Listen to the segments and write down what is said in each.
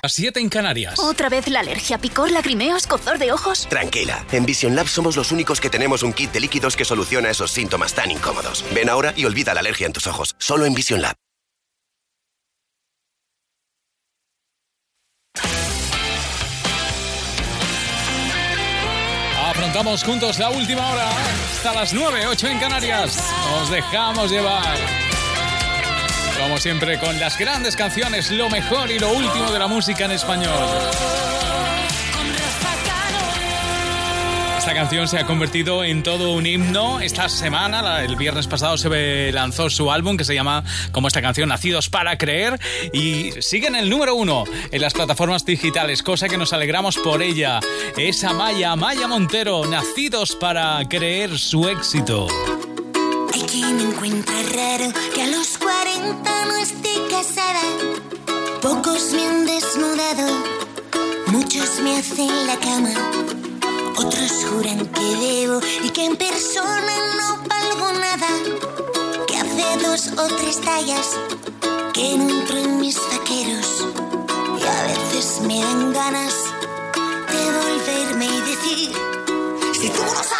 A 7 en Canarias. ¿Otra vez la alergia, picor, lagrimeos, cozor de ojos? Tranquila, en Vision Lab somos los únicos que tenemos un kit de líquidos que soluciona esos síntomas tan incómodos. Ven ahora y olvida la alergia en tus ojos, solo en Vision Lab. Afrontamos juntos la última hora, hasta las 9, 8 en Canarias. Nos dejamos llevar. Como siempre, con las grandes canciones, lo mejor y lo último de la música en español. Esta canción se ha convertido en todo un himno. Esta semana, el viernes pasado, se lanzó su álbum que se llama, como esta canción, Nacidos para Creer. Y sigue en el número uno en las plataformas digitales, cosa que nos alegramos por ella. Es Amaya, Amaya Montero, Nacidos para Creer su éxito. Quien me encuentra raro que a los 40 no esté casada. Pocos me han desnudado, muchos me hacen la cama. Otros juran que debo y que en persona no valgo nada. Que hace dos o tres tallas que no entro en mis vaqueros. Y a veces me dan ganas de volverme y decir: Si tú no sabes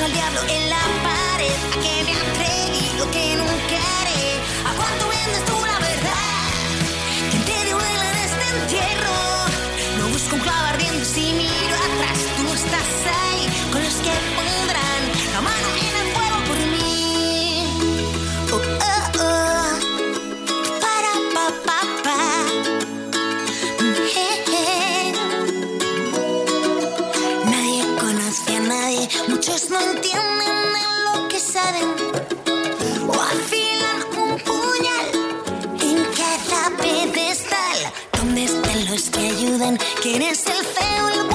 al diablo en la pared, muchos no entienden de lo que saben. O afilan un puñal en cada pedestal. ¿Dónde están los que ayudan? ¿Quién es el feo,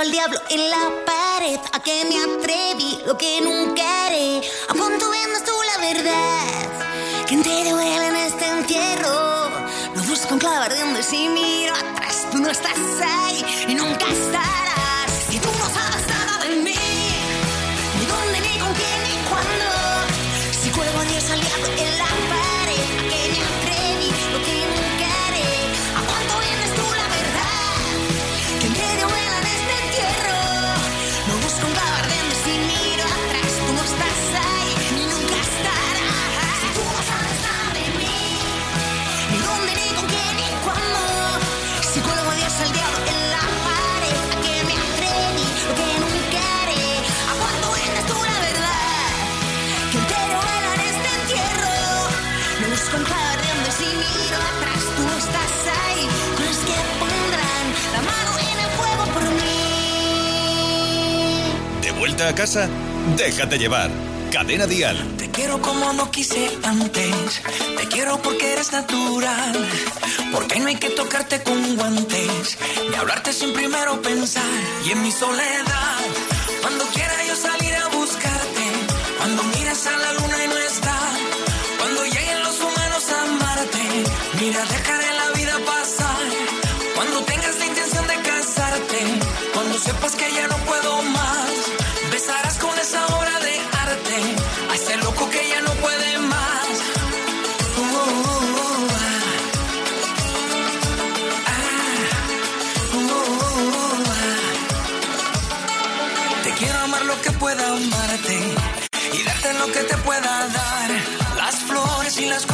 al diablo en la pared, a que me atreví, lo que nunca haré. ¿A cuánto vendas tú la verdad? ¿Quién te duele en este entierro? Lo busco en clavo ardiendo y si miro atrás, tú no estás casa? Déjate llevar. Cadena Dial. Te quiero como no quise antes. Te quiero porque eres natural. Porque no hay que tocarte con guantes. Ni hablarte sin primero pensar. Y en mi soledad, cuando quiera yo salir a buscarte. Cuando miras a la luna y no está. Cuando lleguen los humanos a amarte. Mira, dejaré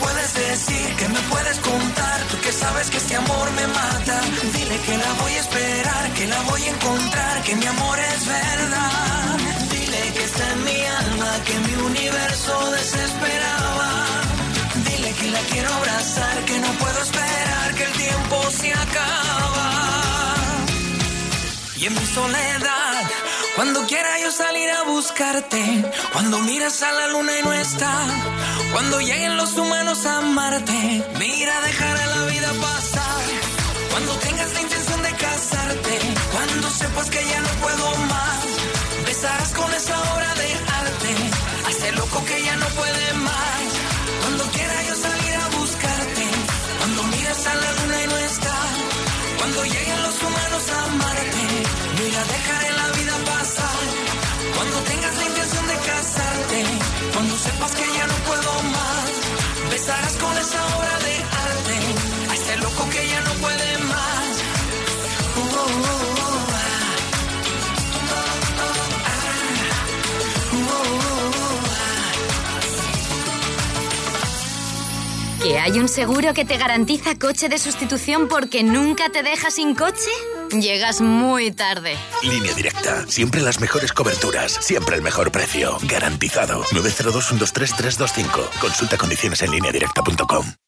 Puedes decir? ¿Qué me puedes contar? Tú que sabes que este amor me mata. Dile que la voy a esperar, que la voy a encontrar, que mi amor es verdad. Dile que está en mi alma, que mi universo desesperaba. Dile que la quiero abrazar, que no puedo esperar, que el tiempo se acaba. Y en mi soledad, cuando quiera yo salir a buscarte, cuando miras a la luna y no está, cuando lleguen los humanos a amarte, mira, dejaré la vida pasar. Cuando tengas la intención de casarte, cuando sepas que ya no puedo más, besarás con esa obra de arte, a ese loco que ya no puede más. Cuando quiera yo salir a buscarte, cuando miras a la luna y no está, cuando lleguen los humanos a amarte, mira, dejaré la vida pasar. Cuando tengas la intención de casarte, sepas que ya no puedo más, besarás con esa obra de arte, a este loco que ya no puede más. Uh, uh, uh. ¿Que hay un seguro que te garantiza coche de sustitución porque nunca te deja sin coche? Llegas muy tarde. Línea directa. Siempre las mejores coberturas. Siempre el mejor precio. Garantizado. 902-123-325. Consulta condiciones en lineadirecta.com.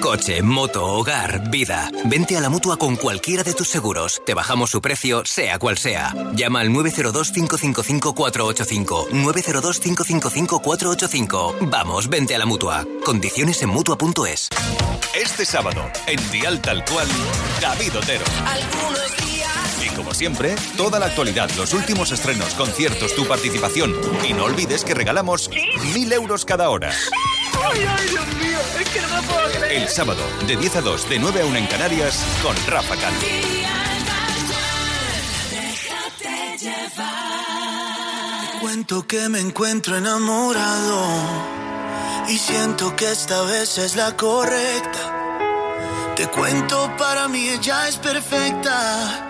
Coche, moto, hogar, vida. Vente a la mutua con cualquiera de tus seguros. Te bajamos su precio, sea cual sea. Llama al 902-555-485. 902-555-485. Vamos, vente a la mutua. Condiciones en mutua.es. Este sábado, en Dial Tal Cual, David Otero. Algunos días. Como siempre, toda la actualidad, los últimos estrenos, conciertos, tu participación. Y no olvides que regalamos mil euros cada hora. Ay, ay, Dios mío, es que no me puedo creer. El sábado, de 10 a 2, de 9 a 1 en Canarias, con Rafa Cano. Cuento que me encuentro enamorado y siento que esta vez es la correcta. Te cuento, para mí ella es perfecta,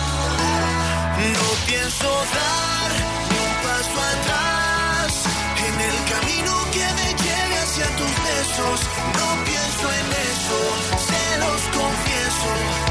No pienso dar un paso atrás en el camino que me lleve hacia tus besos. No pienso en eso, se los confieso.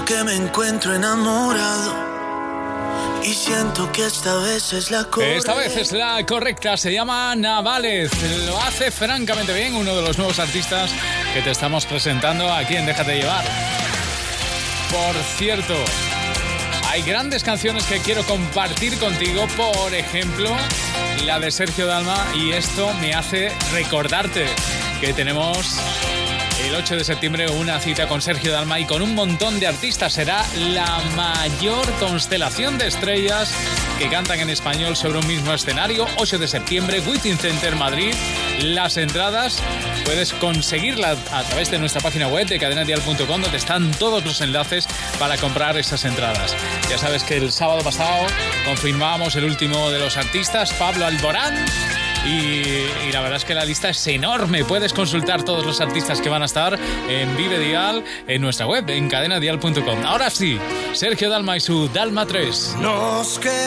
Que me encuentro enamorado. Y siento que esta vez es la correcta. Esta vez es la correcta, se llama Navales. Lo hace francamente bien, uno de los nuevos artistas que te estamos presentando aquí en Déjate llevar. Por cierto, hay grandes canciones que quiero compartir contigo, por ejemplo, la de Sergio Dalma, y esto me hace recordarte que tenemos el 8 de septiembre una cita con Sergio Dalma y con un montón de artistas. Será la mayor constelación de estrellas que cantan en español sobre un mismo escenario. 8 de septiembre, Within Center Madrid. Las entradas puedes conseguirlas a través de nuestra página web de cadenadial.com donde están todos los enlaces para comprar esas entradas. Ya sabes que el sábado pasado confirmábamos el último de los artistas, Pablo Alborán. Y, la verdad es que la lista es enorme. Puedes consultar todos los artistas que van a estar en Vive Dial en nuestra web, en cadenadial.com. Ahora sí, Sergio Dalma y su Dalma 3. Nos quedamos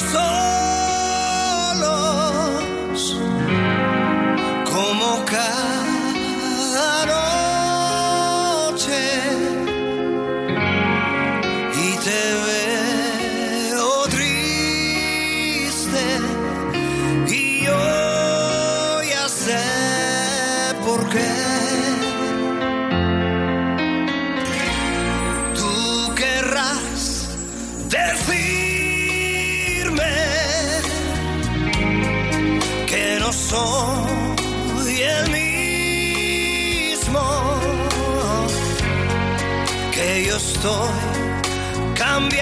solos como cada noche yo estoy cambiando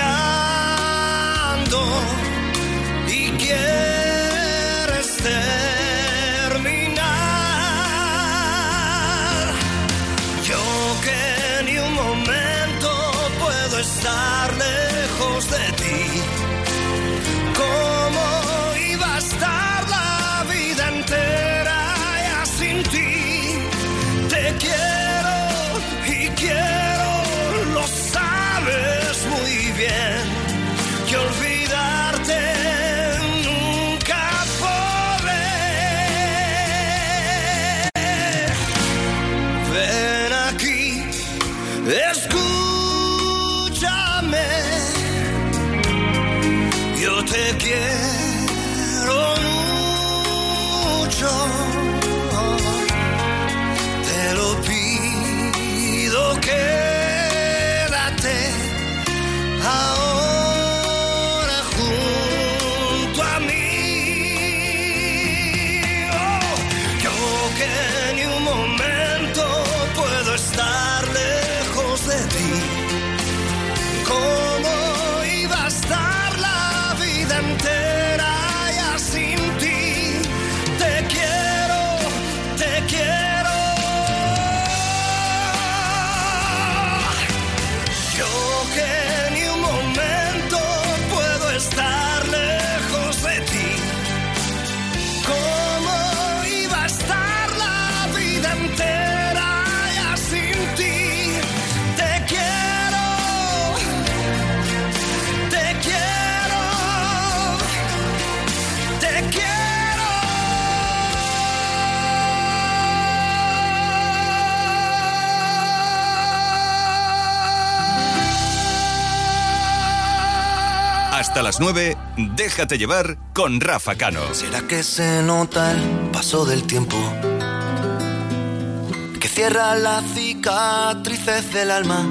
las 9, déjate llevar con Rafa Cano. ¿Será que se nota el paso del tiempo? Que cierra las cicatrices del alma.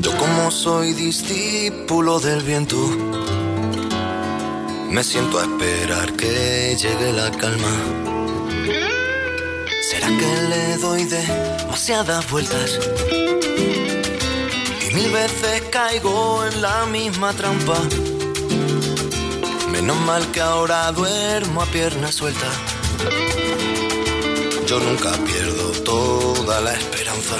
Yo como soy discípulo del viento, me siento a esperar que llegue la calma. ¿Será que le doy demasiadas vueltas? Mil veces caigo en la misma trampa. Menos mal que ahora duermo a pierna suelta. Yo nunca pierdo toda la esperanza.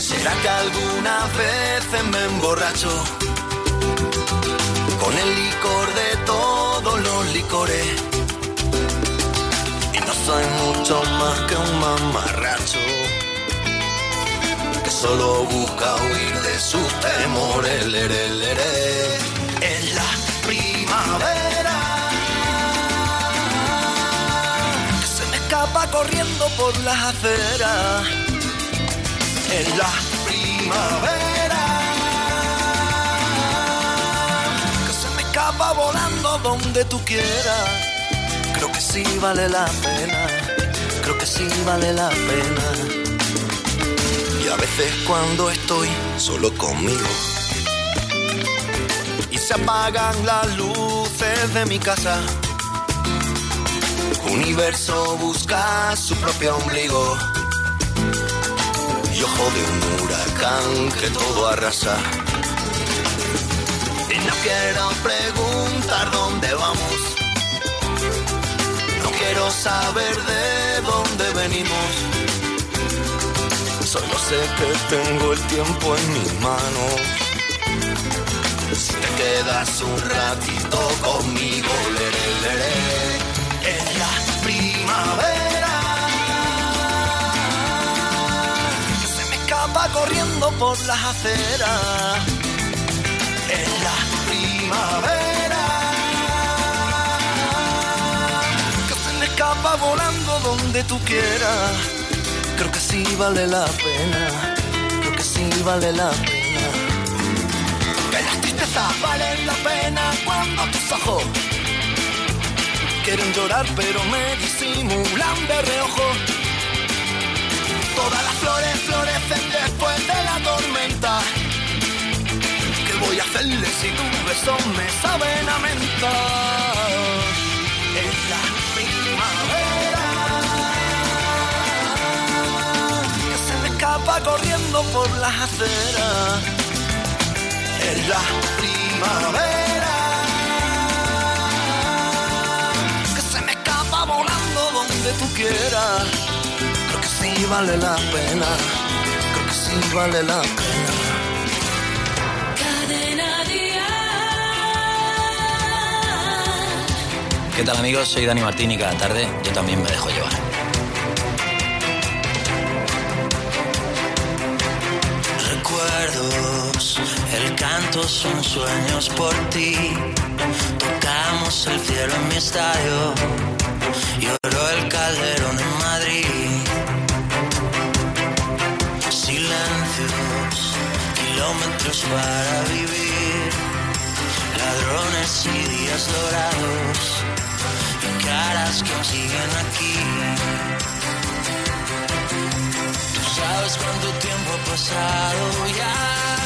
¿Será que algunas veces me emborracho? Con el licor de todos los licores. Y no soy mucho más que un mamarracho. Solo busca huir de sus temores. En la primavera. Que se me escapa corriendo por las aceras. En la primavera. Que se me escapa volando donde tú quieras. Creo que sí vale la pena. Creo que sí vale la pena. Y a veces cuando estoy solo conmigo y se apagan las luces de mi casa. Universo busca su propio ombligo y ojo de un huracán que todo arrasa. Y no quiero preguntar dónde vamos. No quiero saber de dónde venimos. Solo sé que tengo el tiempo en mis manos. Si te quedas un ratito conmigo, leré, leré, en la primavera. Que se me escapa corriendo por las aceras. En la primavera. Que se me escapa volando donde tú quieras. Creo que sí vale la pena. Creo que sí vale la pena. Que las tristezas valen la pena cuando tus ojos quieren llorar pero me disimulan de reojo. Todas las flores florecen después de la tormenta. ¿Qué voy a hacerle si tus besos me saben a menta? Escapa corriendo por las aceras. Es la primavera que se me escapa volando donde tú quieras. Creo que sí vale la pena. Creo que sí vale la pena. ¿Qué tal amigos? Soy Dani Martín y cada tarde yo también me dejo llevar. El canto son sueños por ti. Tocamos el cielo en mi estadio, lloró el calderón en Madrid. Silencios, kilómetros para vivir, ladrones y días dorados, y caras que siguen aquí. Tú sabes cuánto tiempo ha pasado ya.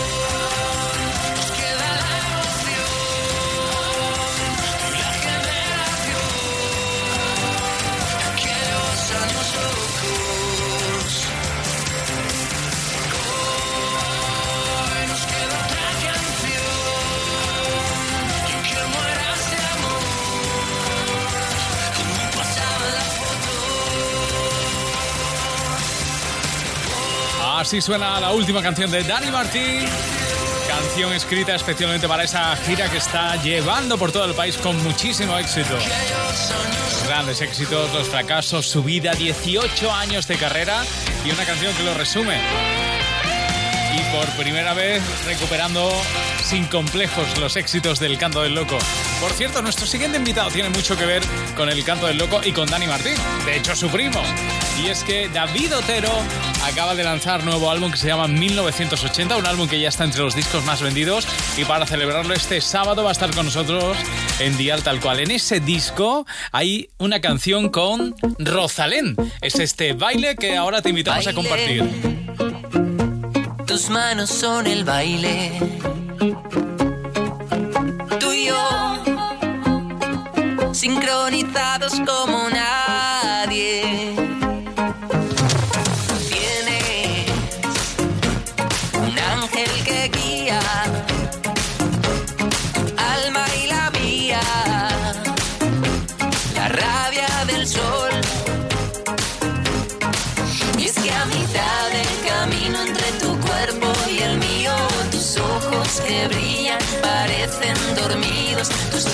Así suena la última canción de Dani Martín. Canción escrita especialmente para esa gira que está llevando por todo el país con muchísimo éxito. Grandes éxitos, los fracasos, su vida, 18 años de carrera y una canción que lo resume. Y por primera vez recuperando sin complejos los éxitos del Canto del Loco. Por cierto, nuestro siguiente invitado tiene mucho que ver con el Canto del Loco y con Dani Martín. De hecho, su primo. Y es que David Otero acaba de lanzar nuevo álbum que se llama 1980, un álbum que ya está entre los discos más vendidos. Y para celebrarlo este sábado va a estar con nosotros en Dial Tal Cual. En ese disco hay una canción con Rosalén. Es este baile que ahora te invitamos a compartir. Tus manos son el baile. Tú y yo, sincronizados como nadie.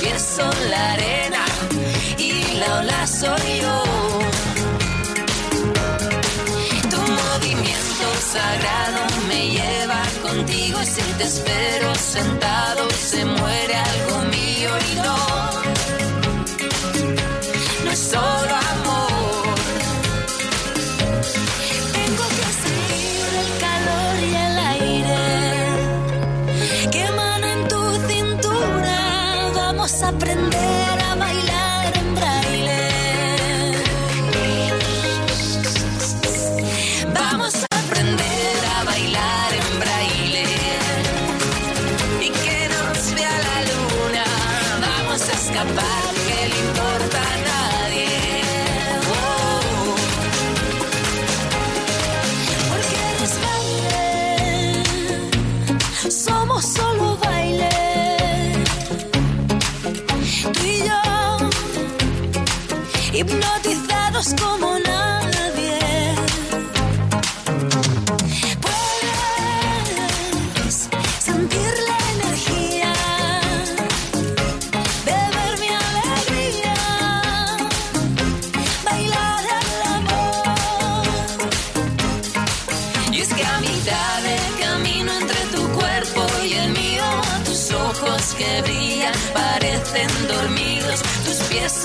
Pies son la arena y la ola soy yo. Tu movimiento sagrado me lleva contigo y si te espero sentado se muere algo mío y no. No es solo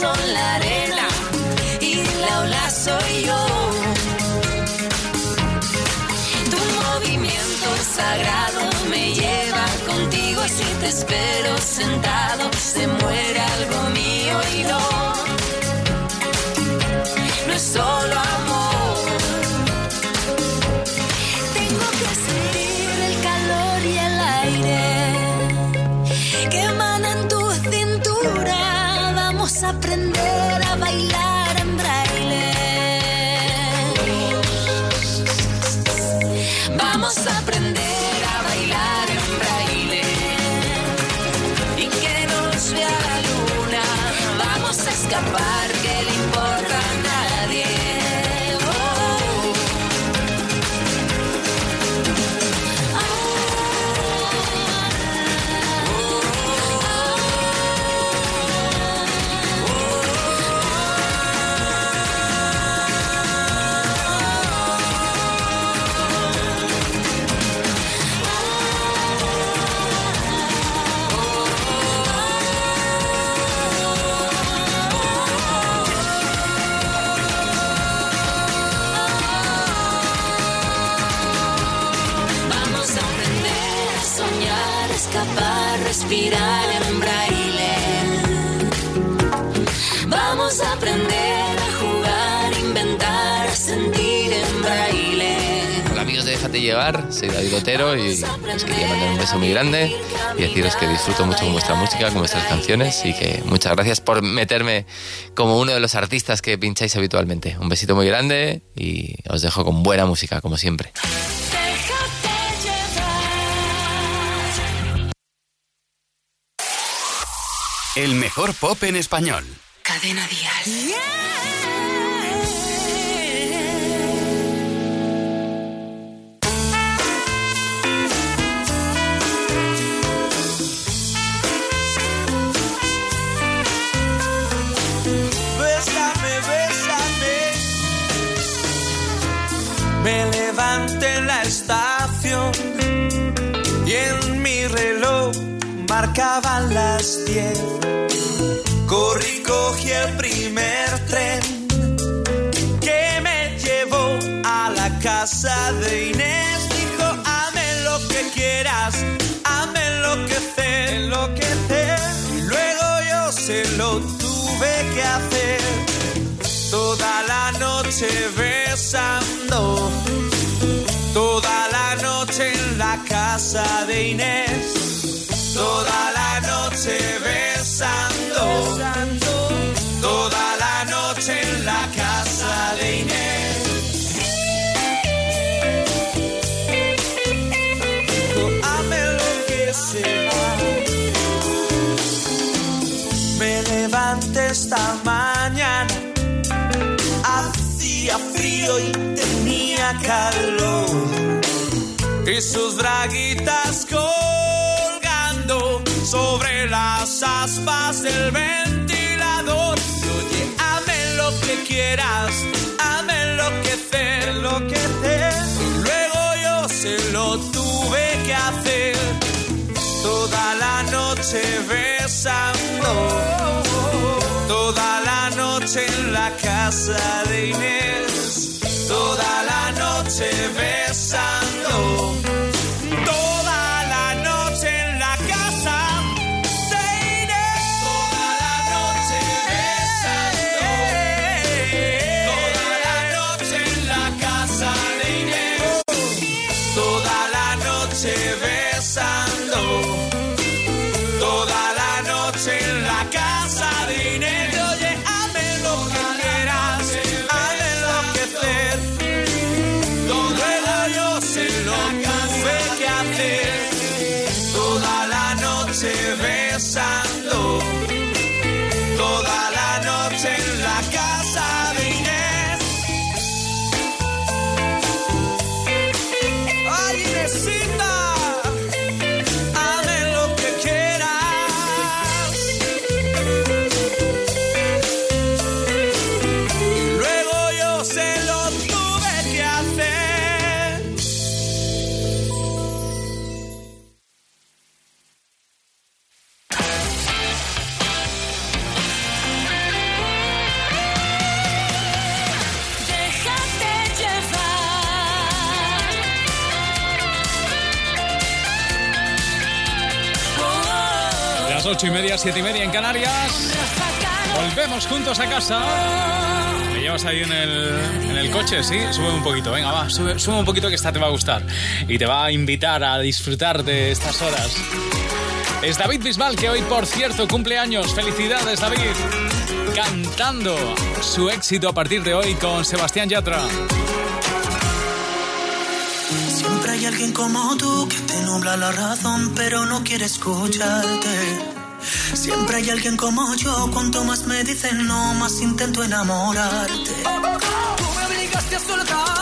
son la arena y la ola soy yo. Tu movimiento sagrado me lleva contigo y si te espero sentado soy David Otero y os quería mandar un beso muy grande y deciros que disfruto mucho con vuestra música, con vuestras canciones y que muchas gracias por meterme como uno de los artistas que pincháis habitualmente. Un besito muy grande y os dejo con buena música, como siempre. El mejor pop en español. Cadena Dial. Bésame, Me levanté en la estación y en mi reloj marcaban las diez. Corrí, cogí el primer tren que me llevó a la casa de Inés. Dijo, hazme lo que quieras, hazme enloquecer, enloquecer. Y luego yo se lo tuve que hacer toda la noche besando, toda la noche en la casa de Inés, toda la noche besando, toda la noche en la casa de Inés. Me levanté esta mañana, hacía frío y tenía calor. Y sus draguitas colgando sobre las aspas del ventilador. Oye, hazme lo que quieras, hazme enloquecer, enloquecer. Luego yo se lo tuve que hacer toda la noche besando, toda la noche en la casa de Inés, Siete y media en Canarias. Volvemos juntos a casa. Me llevas ahí en el, en el coche, ¿sí? Sube un poquito, venga, va, sube, sube un poquito que esta te va a gustar. Y te va a invitar a disfrutar de estas horas. Es David Bisbal, que hoy, por cierto, cumple años. Felicidades, David. Cantando su éxito a partir de hoy con Sebastián Yatra. Siempre hay alguien como tú que te nubla la razón, pero no quiere escucharte. Siempre hay alguien como yo, cuanto más me dicen no, más intento enamorarte. Tú me obligaste a soltarte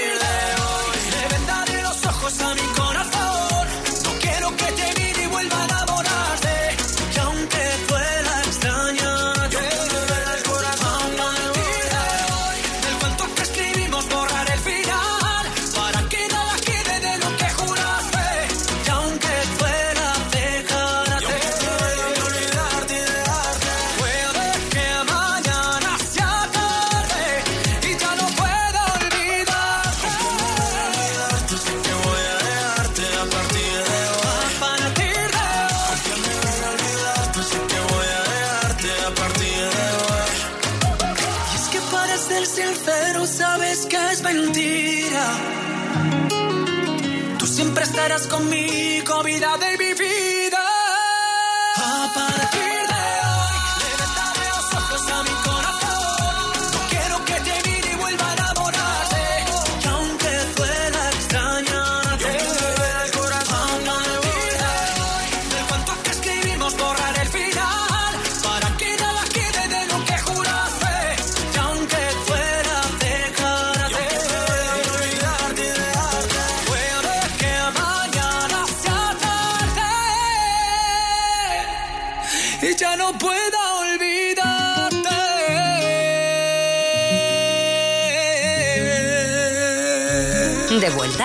Tú siempre estarás conmigo, vida de mi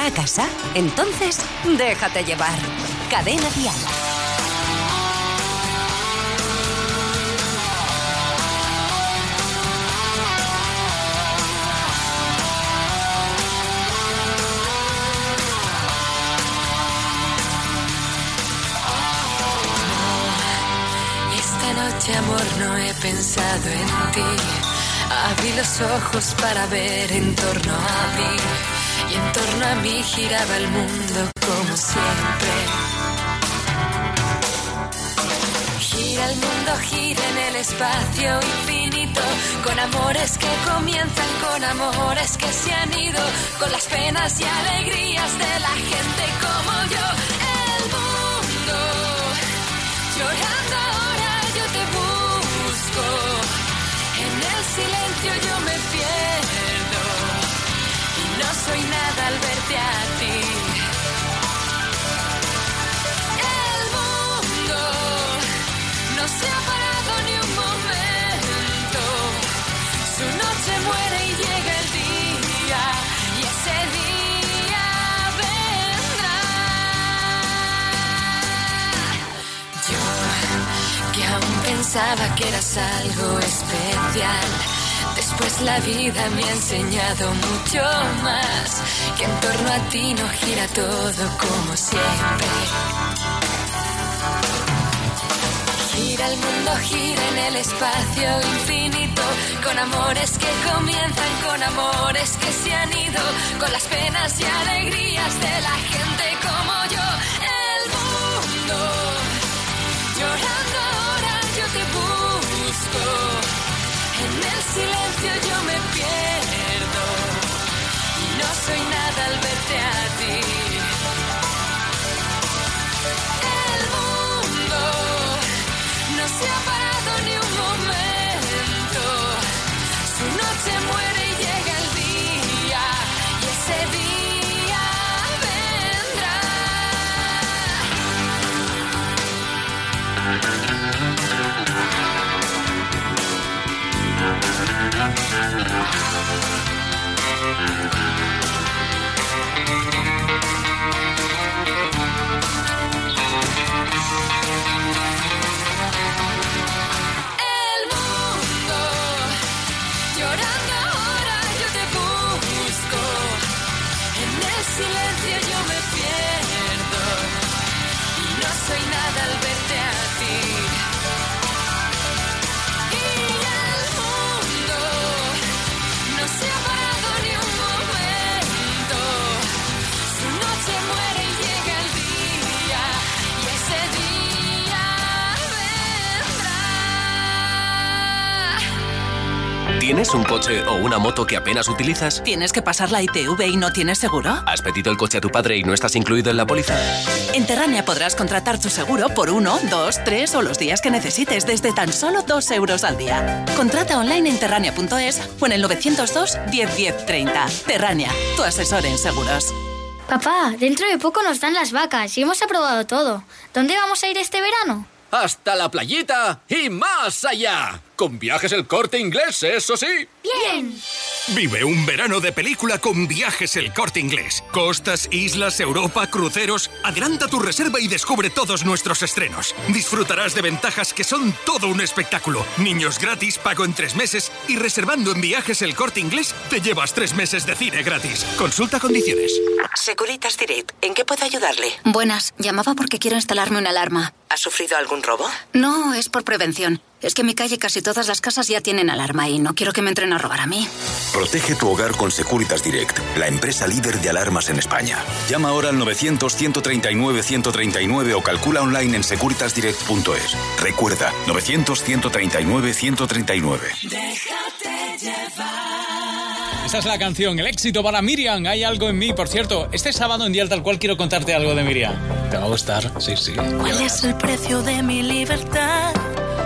¿De vuelta a casa? Entonces, déjate llevar. Cadena Dial. Esta noche, amor, no he pensado en ti. Abrí los ojos para ver en torno a mí. Torno a mí giraba el mundo como siempre. Gira el mundo, gira en el espacio infinito. Con amores que comienzan, con amores que se han ido. Con las penas y alegrías de la gente como yo. El mundo llorando ahora yo te busco. En el silencio yo me pierdo. Al verte a ti. El mundo no se ha parado ni un momento. Su noche muere y llega el día. Y ese día vendrá. Yo que aún pensaba que eras algo especial. Después la vida me ha enseñado mucho más. Que en torno a ti no gira todo como siempre. Gira el mundo, gira en el espacio infinito, con amores que comienzan, con amores que se han ido, con las penas y alegrías de la gente silencio yo me pierdo, y no soy nada al verte a ti. ¿Tienes un coche o una moto que apenas utilizas? ¿Tienes que pasar la ITV y no tienes seguro? ¿Has pedido el coche a tu padre y no estás incluido en la póliza? En Terrania podrás contratar tu seguro por uno, dos, tres o los días que necesites desde tan solo dos euros al día. Contrata online en terrania.es o en el 902 10 10 30. Terrania, tu asesor en seguros. Papá, dentro de poco nos dan las vacas y hemos aprobado todo. ¿Dónde vamos a ir este verano? Hasta la playita y más allá. Con viajes el corte inglés, eso sí. Bien. Vive un verano de película con viajes el corte inglés. Costas, islas, Europa, cruceros. Adelanta tu reserva y descubre todos nuestros estrenos. Disfrutarás de ventajas que son todo un espectáculo. Niños gratis, pago en tres meses y reservando en viajes el corte inglés te llevas tres meses de cine gratis. Consulta condiciones. Securitas Direct, ¿en qué puedo ayudarle? Buenas, llamaba porque quiero instalarme una alarma. ¿Ha sufrido algún robo? No, es por prevención. Es que en mi calle casi todas las casas ya tienen alarma y no quiero que me entren a robar a mí. Protege tu hogar con Securitas Direct, la empresa líder de alarmas en España. Llama ahora al 900-139-139 o calcula online en securitasdirect.es. Recuerda, 900-139-139. Déjate llevar. Esta es la canción, el éxito para Miriam. Hay algo en mí, por cierto. Este sábado en Día Tal Cual quiero contarte algo de Miriam. Te va a gustar, sí, sí. ¿Cuál es el precio de mi libertad?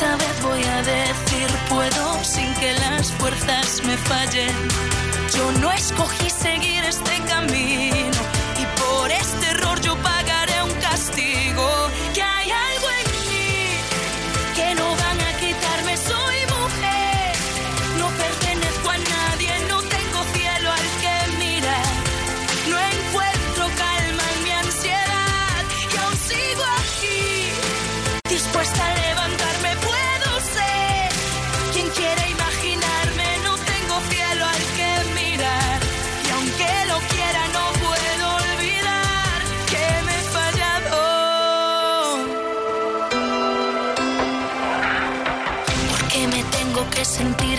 Esta vez voy a decir puedo sin que las fuerzas me fallen. Yo no escogí seguir este camino y por este error yo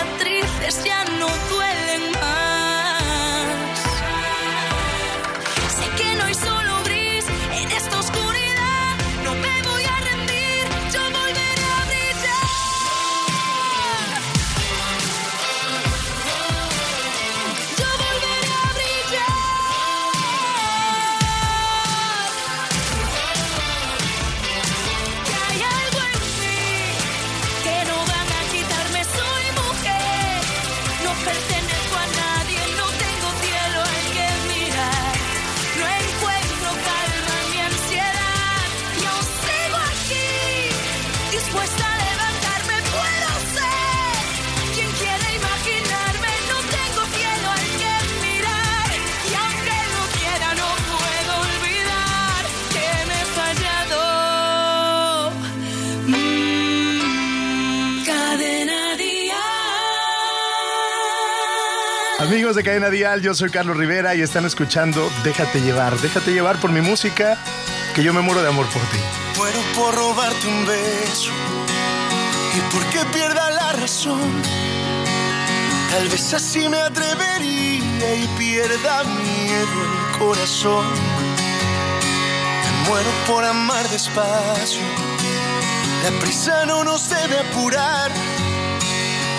cicatrices ya no duelen de Cadena Dial, yo soy Carlos Rivera y están escuchando Déjate llevar, déjate llevar por mi música, que yo me muero de amor por ti. Muero por robarte un beso y porque pierda la razón. Tal vez así me atrevería y pierda miedo el corazón. Me muero por amar despacio. La prisa no nos debe apurar.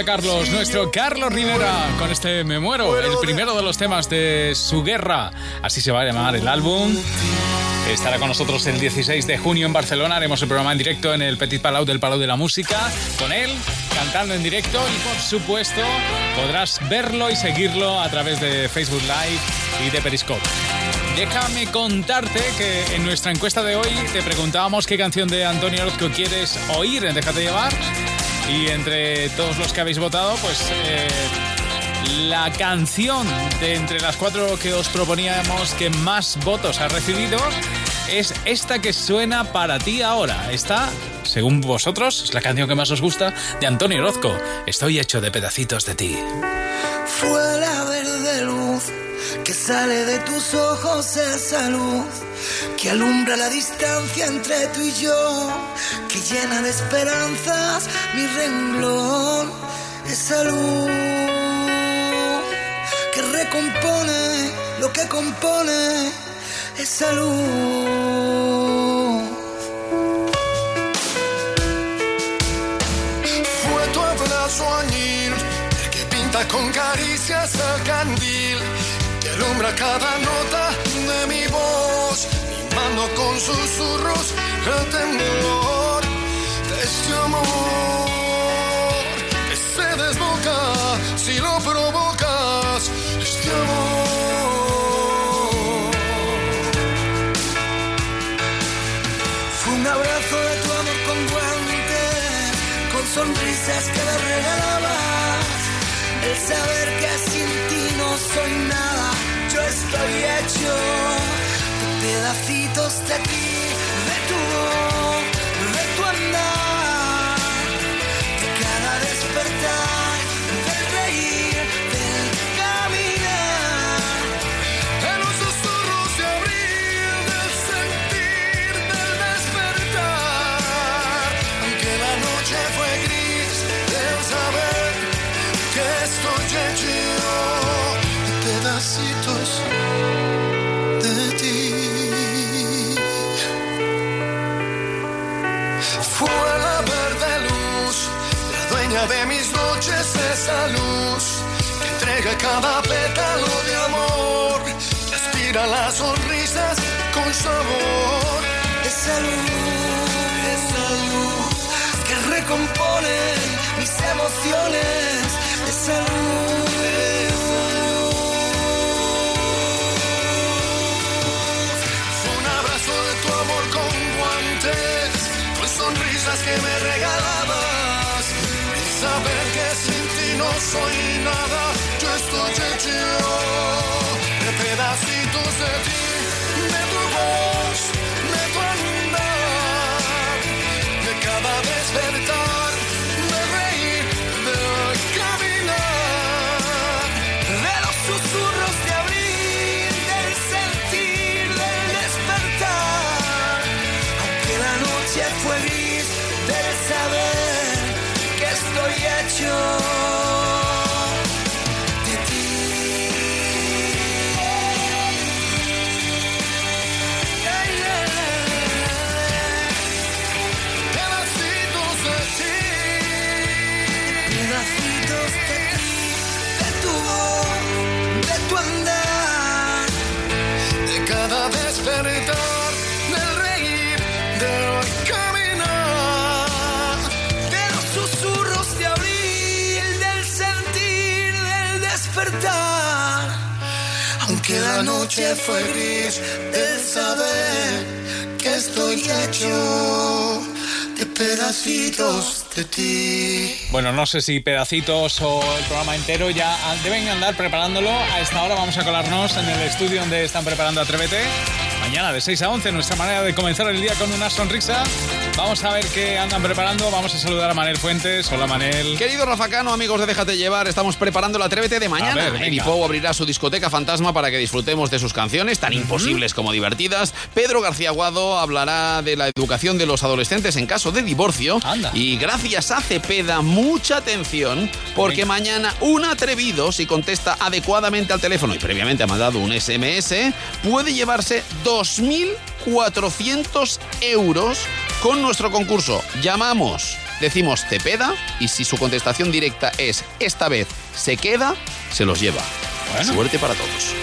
está Carlos, nuestro Carlos Rivera, con este Me Muero, el primero de los temas de su guerra. Así se va a llamar el álbum. Estará con nosotros el 16 de junio en Barcelona. Haremos el programa en directo en el Petit Palau del Palau de la Música con él cantando en directo y por supuesto podrás verlo y seguirlo a través de Facebook Live y de Periscope. Déjame contarte que en nuestra encuesta de hoy te preguntábamos qué canción de Antonio Orozco quieres oír en Déjate llevar y entre todos los que habéis votado pues eh, la canción de entre las cuatro que os proponíamos que más votos ha recibido es esta que suena para ti ahora. Esta, según vosotros, es la canción que más os gusta de Antonio Orozco. Estoy hecho de pedacitos de ti. Fue la verde luz que sale de tus ojos esa luz que alumbra la distancia entre tú y yo, que llena de esperanzas mi renglón, esa luz que recompone lo que compone esa luz. Fue tu abrazo añil, el que pinta con caricias el candil, alumbra cada nota de mi voz, mimando con susurros el temblor de este amor que se desboca si lo provocas, este amor. Fue un abrazo de tu amor con guantes, con sonrisas que me regalabas. El saber que sin ti no soy nada, estoy hecho. De pedacitos de ti, de mis noches, esa luz que entrega cada pétalo de amor, que aspira las sonrisas con sabor. Esa luz, esa luz que recompone mis emociones, esa luz. Fue un abrazo de tu amor con guantes, con sonrisas que me regalabas. Saber que sin ti no soy nada, yo estoy hecho de pedacitos de ti, de tu voz, de tu andar, de cada despertar, de reír, de caminar, de los susurros de abril, del sentir, del despertar. Aunque la noche fue gris, del saber noche fue gris, del saber que estoy hecho de pedacitos de ti. Bueno, no sé si pedacitos o el programa entero ya deben andar preparándolo. A esta hora vamos a colarnos en el estudio donde están preparando Atrévete. Mañana de 6 a 11, nuestra manera de comenzar el día con una sonrisa. Vamos a ver qué andan preparando. Vamos a saludar a Manel Fuentes. Hola, Manel. Querido Rafa Cano, amigos de Déjate Llevar, estamos preparando el Atrévete de mañana. Ver. Eddie Pou abrirá su discoteca fantasma para que disfrutemos de sus canciones, tan imposibles como divertidas. Pedro García Guado hablará de la educación de los adolescentes en caso de divorcio. Y gracias a Cepeda, mucha atención, porque mañana un atrevido, si contesta adecuadamente al teléfono y previamente ha mandado un SMS, puede llevarse 2.400 euros con nuestro concurso. Llamamos, decimos Cepeda y si su contestación directa es esta vez se queda, se los lleva. Bueno. Suerte para todos.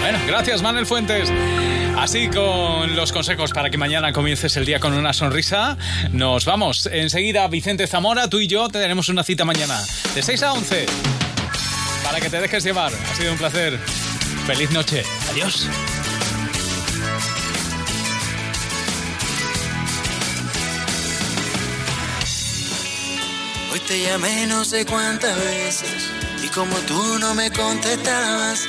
Bueno, gracias Manuel Fuentes. Así con los consejos para que mañana comiences el día con una sonrisa, nos vamos. Enseguida Vicente Zamora, tú y yo tenemos una cita mañana de 6 a 11 para que te dejes llevar. Ha sido un placer. Feliz noche. Adiós. te llamé no sé cuántas veces y como tú no me contestabas,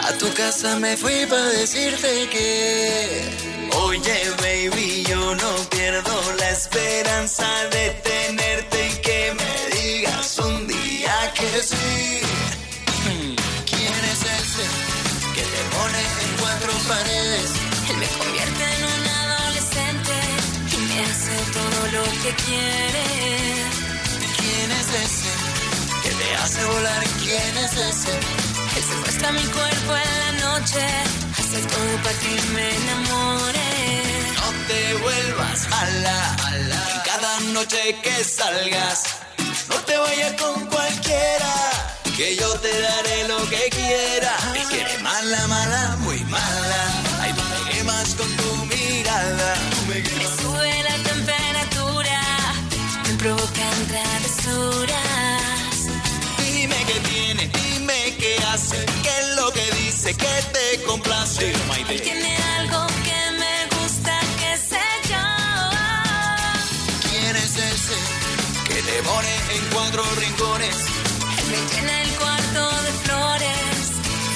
a tu casa me fui para decirte que... Oye baby, yo no pierdo la esperanza de tenerte y que me digas un día que sí. ¿Quién es ese que te pone en cuatro paredes? Él me convierte en un adolescente y me hace todo lo que quiere ¿Quién es ese que te hace volar? ¿Quién es ese? Él secuestra mi cuerpo en la noche, hace todo para que me enamore. No te vuelvas mala, y cada noche que salgas, no te vayas con cualquiera, que yo te daré lo que quiera. Me quiere mala, mala, muy mala, ay, tú me quemas con tu mirada. Tú Me quemas. Dime qué tiene, dime qué hace, qué es lo que dice, que te complace. Él tiene algo que me gusta, que sé yo. ¿Quién es ese que te pone en cuatro rincones? Él me llena el cuarto de flores,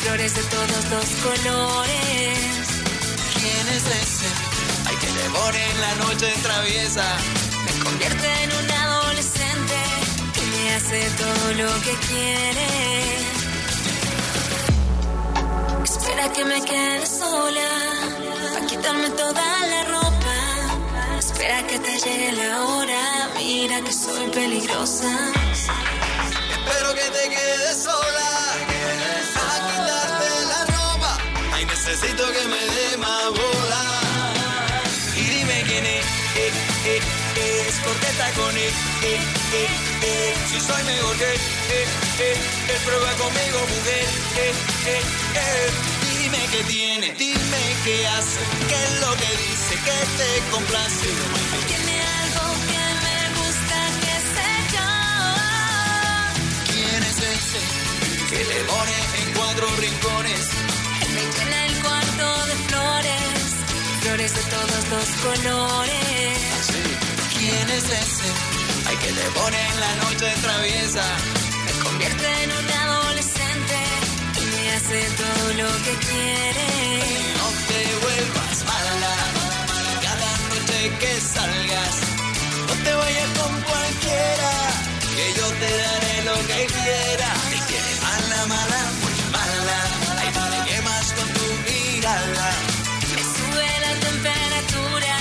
flores de todos los colores. ¿Quién es ese? Ay, que te pone en la noche traviesa. Me convierte en un me hace todo lo que quiere. Espera que me quede sola, para quitarme toda la ropa. Espera que te llegue la hora, mira que soy peligrosa. Espero que te quedes sola. A quitarte la ropa. Ay, necesito que me dé más bola. Es, porque está con él, eh, eh, eh. Si soy mejor que eh, eh, él prueba conmigo, mujer, eh, eh, eh. Dime qué tiene, dime qué hace, qué es lo que dice, que te complace. Tiene algo que me gusta, que sé yo. ¿Quién es ese que le pone en cuatro rincones? Él me llena el cuarto de flores, flores de todos los colores. ¿Quién es ese? Ay, que te pone en la noche traviesa. Me convierte en un adolescente y me hace todo lo que quiere. No te vuelvas mala. Cada noche que salgas, no te vayas con cualquiera. Que yo te daré lo que quiera. Me quiere mala, mala, muy mala. Ay, tú me quemas con tu mirada. Me sube la temperatura,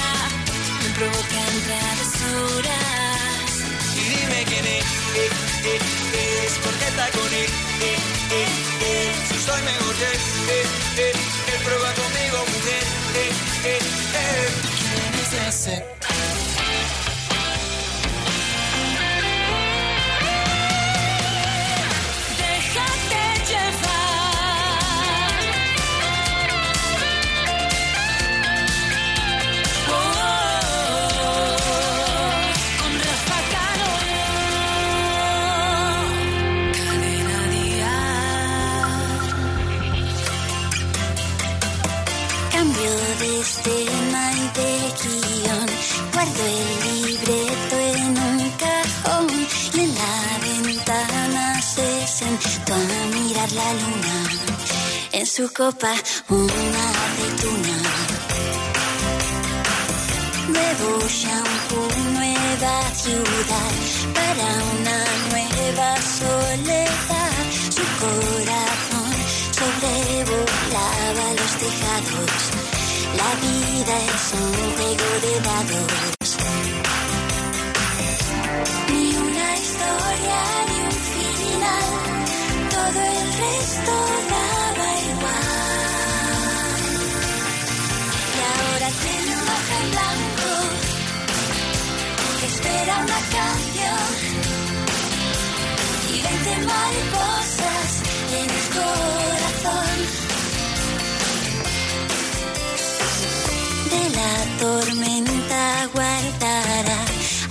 me provocan es porque está con él, eh, eh, eh. Si soy mejor que él, Cambio de guion. Guardo el libreto en un cajón y en la ventana se sentó a mirar la luna. En su copa una aceituna. Nuevo shampoo, nueva ciudad para una nueva soledad. Su corazón sobrevolaba los tejados. La vida es un juego de dados. Ni una historia ni un final. Todo el resto daba igual. Y ahora tiene un hoja en blanco que espera una canción. Y veinte mariposas en el corazón. De la tormenta guardará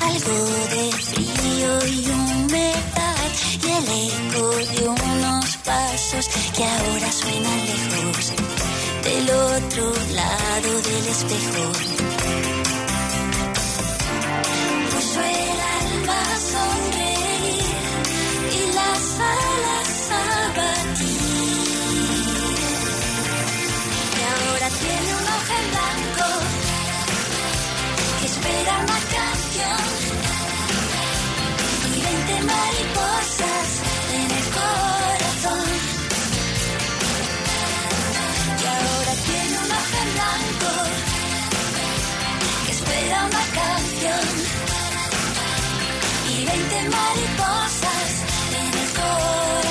algo de frío y humedad y el eco de unos pasos que ahora suenan lejos del otro lado del espejo. Puso el alma a sonreír y las alas mariposas en el corazón.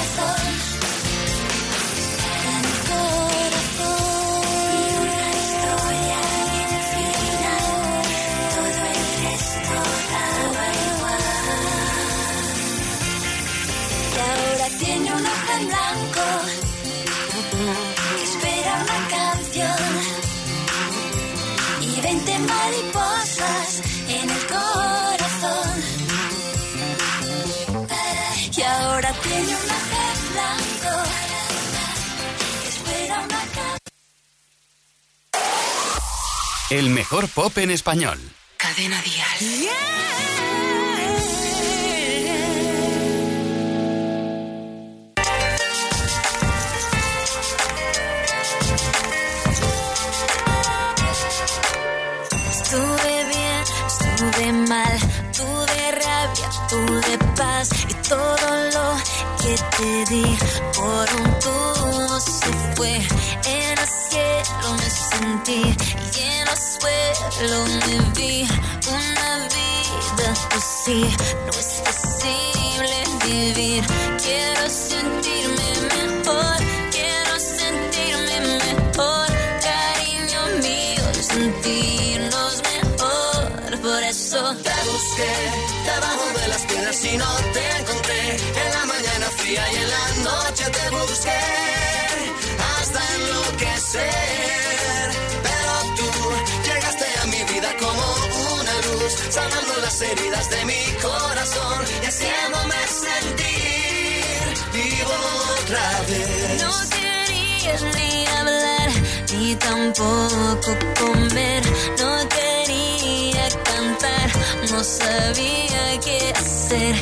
En blanco que espera una canción y veinte mariposas en el corazón. Y ahora tiene un en blanco que espera una canción. El mejor pop en español. Cadena Dial. Estuve rabia, tuve paz y todo lo que te di por un tubo se fue. En el cielo me sentí y en el suelo me vi una vida así. No es posible vivir. Quiero sentirme mejor, quiero sentirme mejor, cariño mío, sentirnos mejor. Por eso Te busqué de y no te encontré. En la mañana fría y en la noche te busqué. Hasta enloquecer. Pero tú llegaste a mi vida como una luz, sanando las heridas de mi corazón y haciéndome sentir vivo otra vez. No querías ni hablar, ni tampoco comer. No quería cantar, no sabía qué hacer.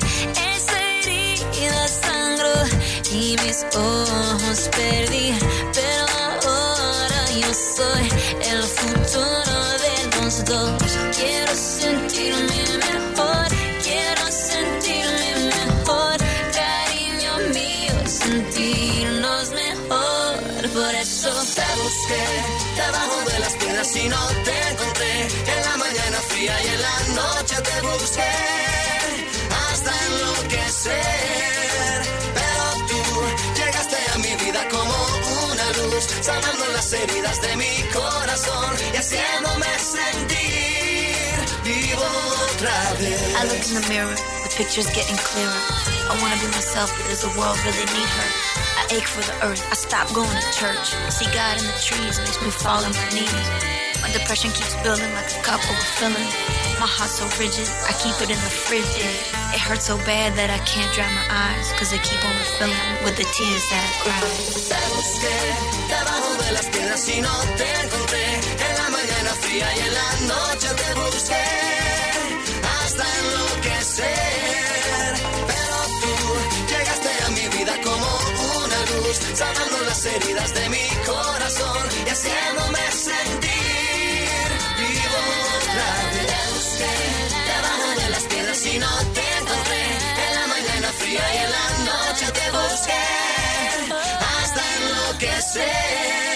Esa herida sangró y mis ojos perdí. Pero ahora yo soy el futuro de los dos. Quiero sentirme mejor, quiero sentirme mejor, cariño mío, sentirnos mejor. Por eso Te busqué debajo de las piedras y no te te busqué. Hasta enloquecer. Pero tú llegaste a mi vida como una luz, sanando las heridas de mi corazón y haciéndome sentir vivo otra vez. I look in the mirror, the picture's getting clearer. I wanna be myself, but does the world really need her? I ache for the earth, I stop going to church. See God in the trees makes me fall on my knees. My depression keeps building like a cup overfilling. My heart's so rigid, I keep it in the fridge. It hurts so bad that I can't dry my eyes, cause they keep on refilling with the tears that I cry. Te busqué debajo de las piedras y no te encontré. En la mañana fría y en la noche te busqué. Hasta. Pero tú llegaste a mi vida como una luz, sanando las heridas de mi corazón y haciéndome sentir las piedras y no te encontré. En la mañana fría y en la noche te busqué hasta enloquecer.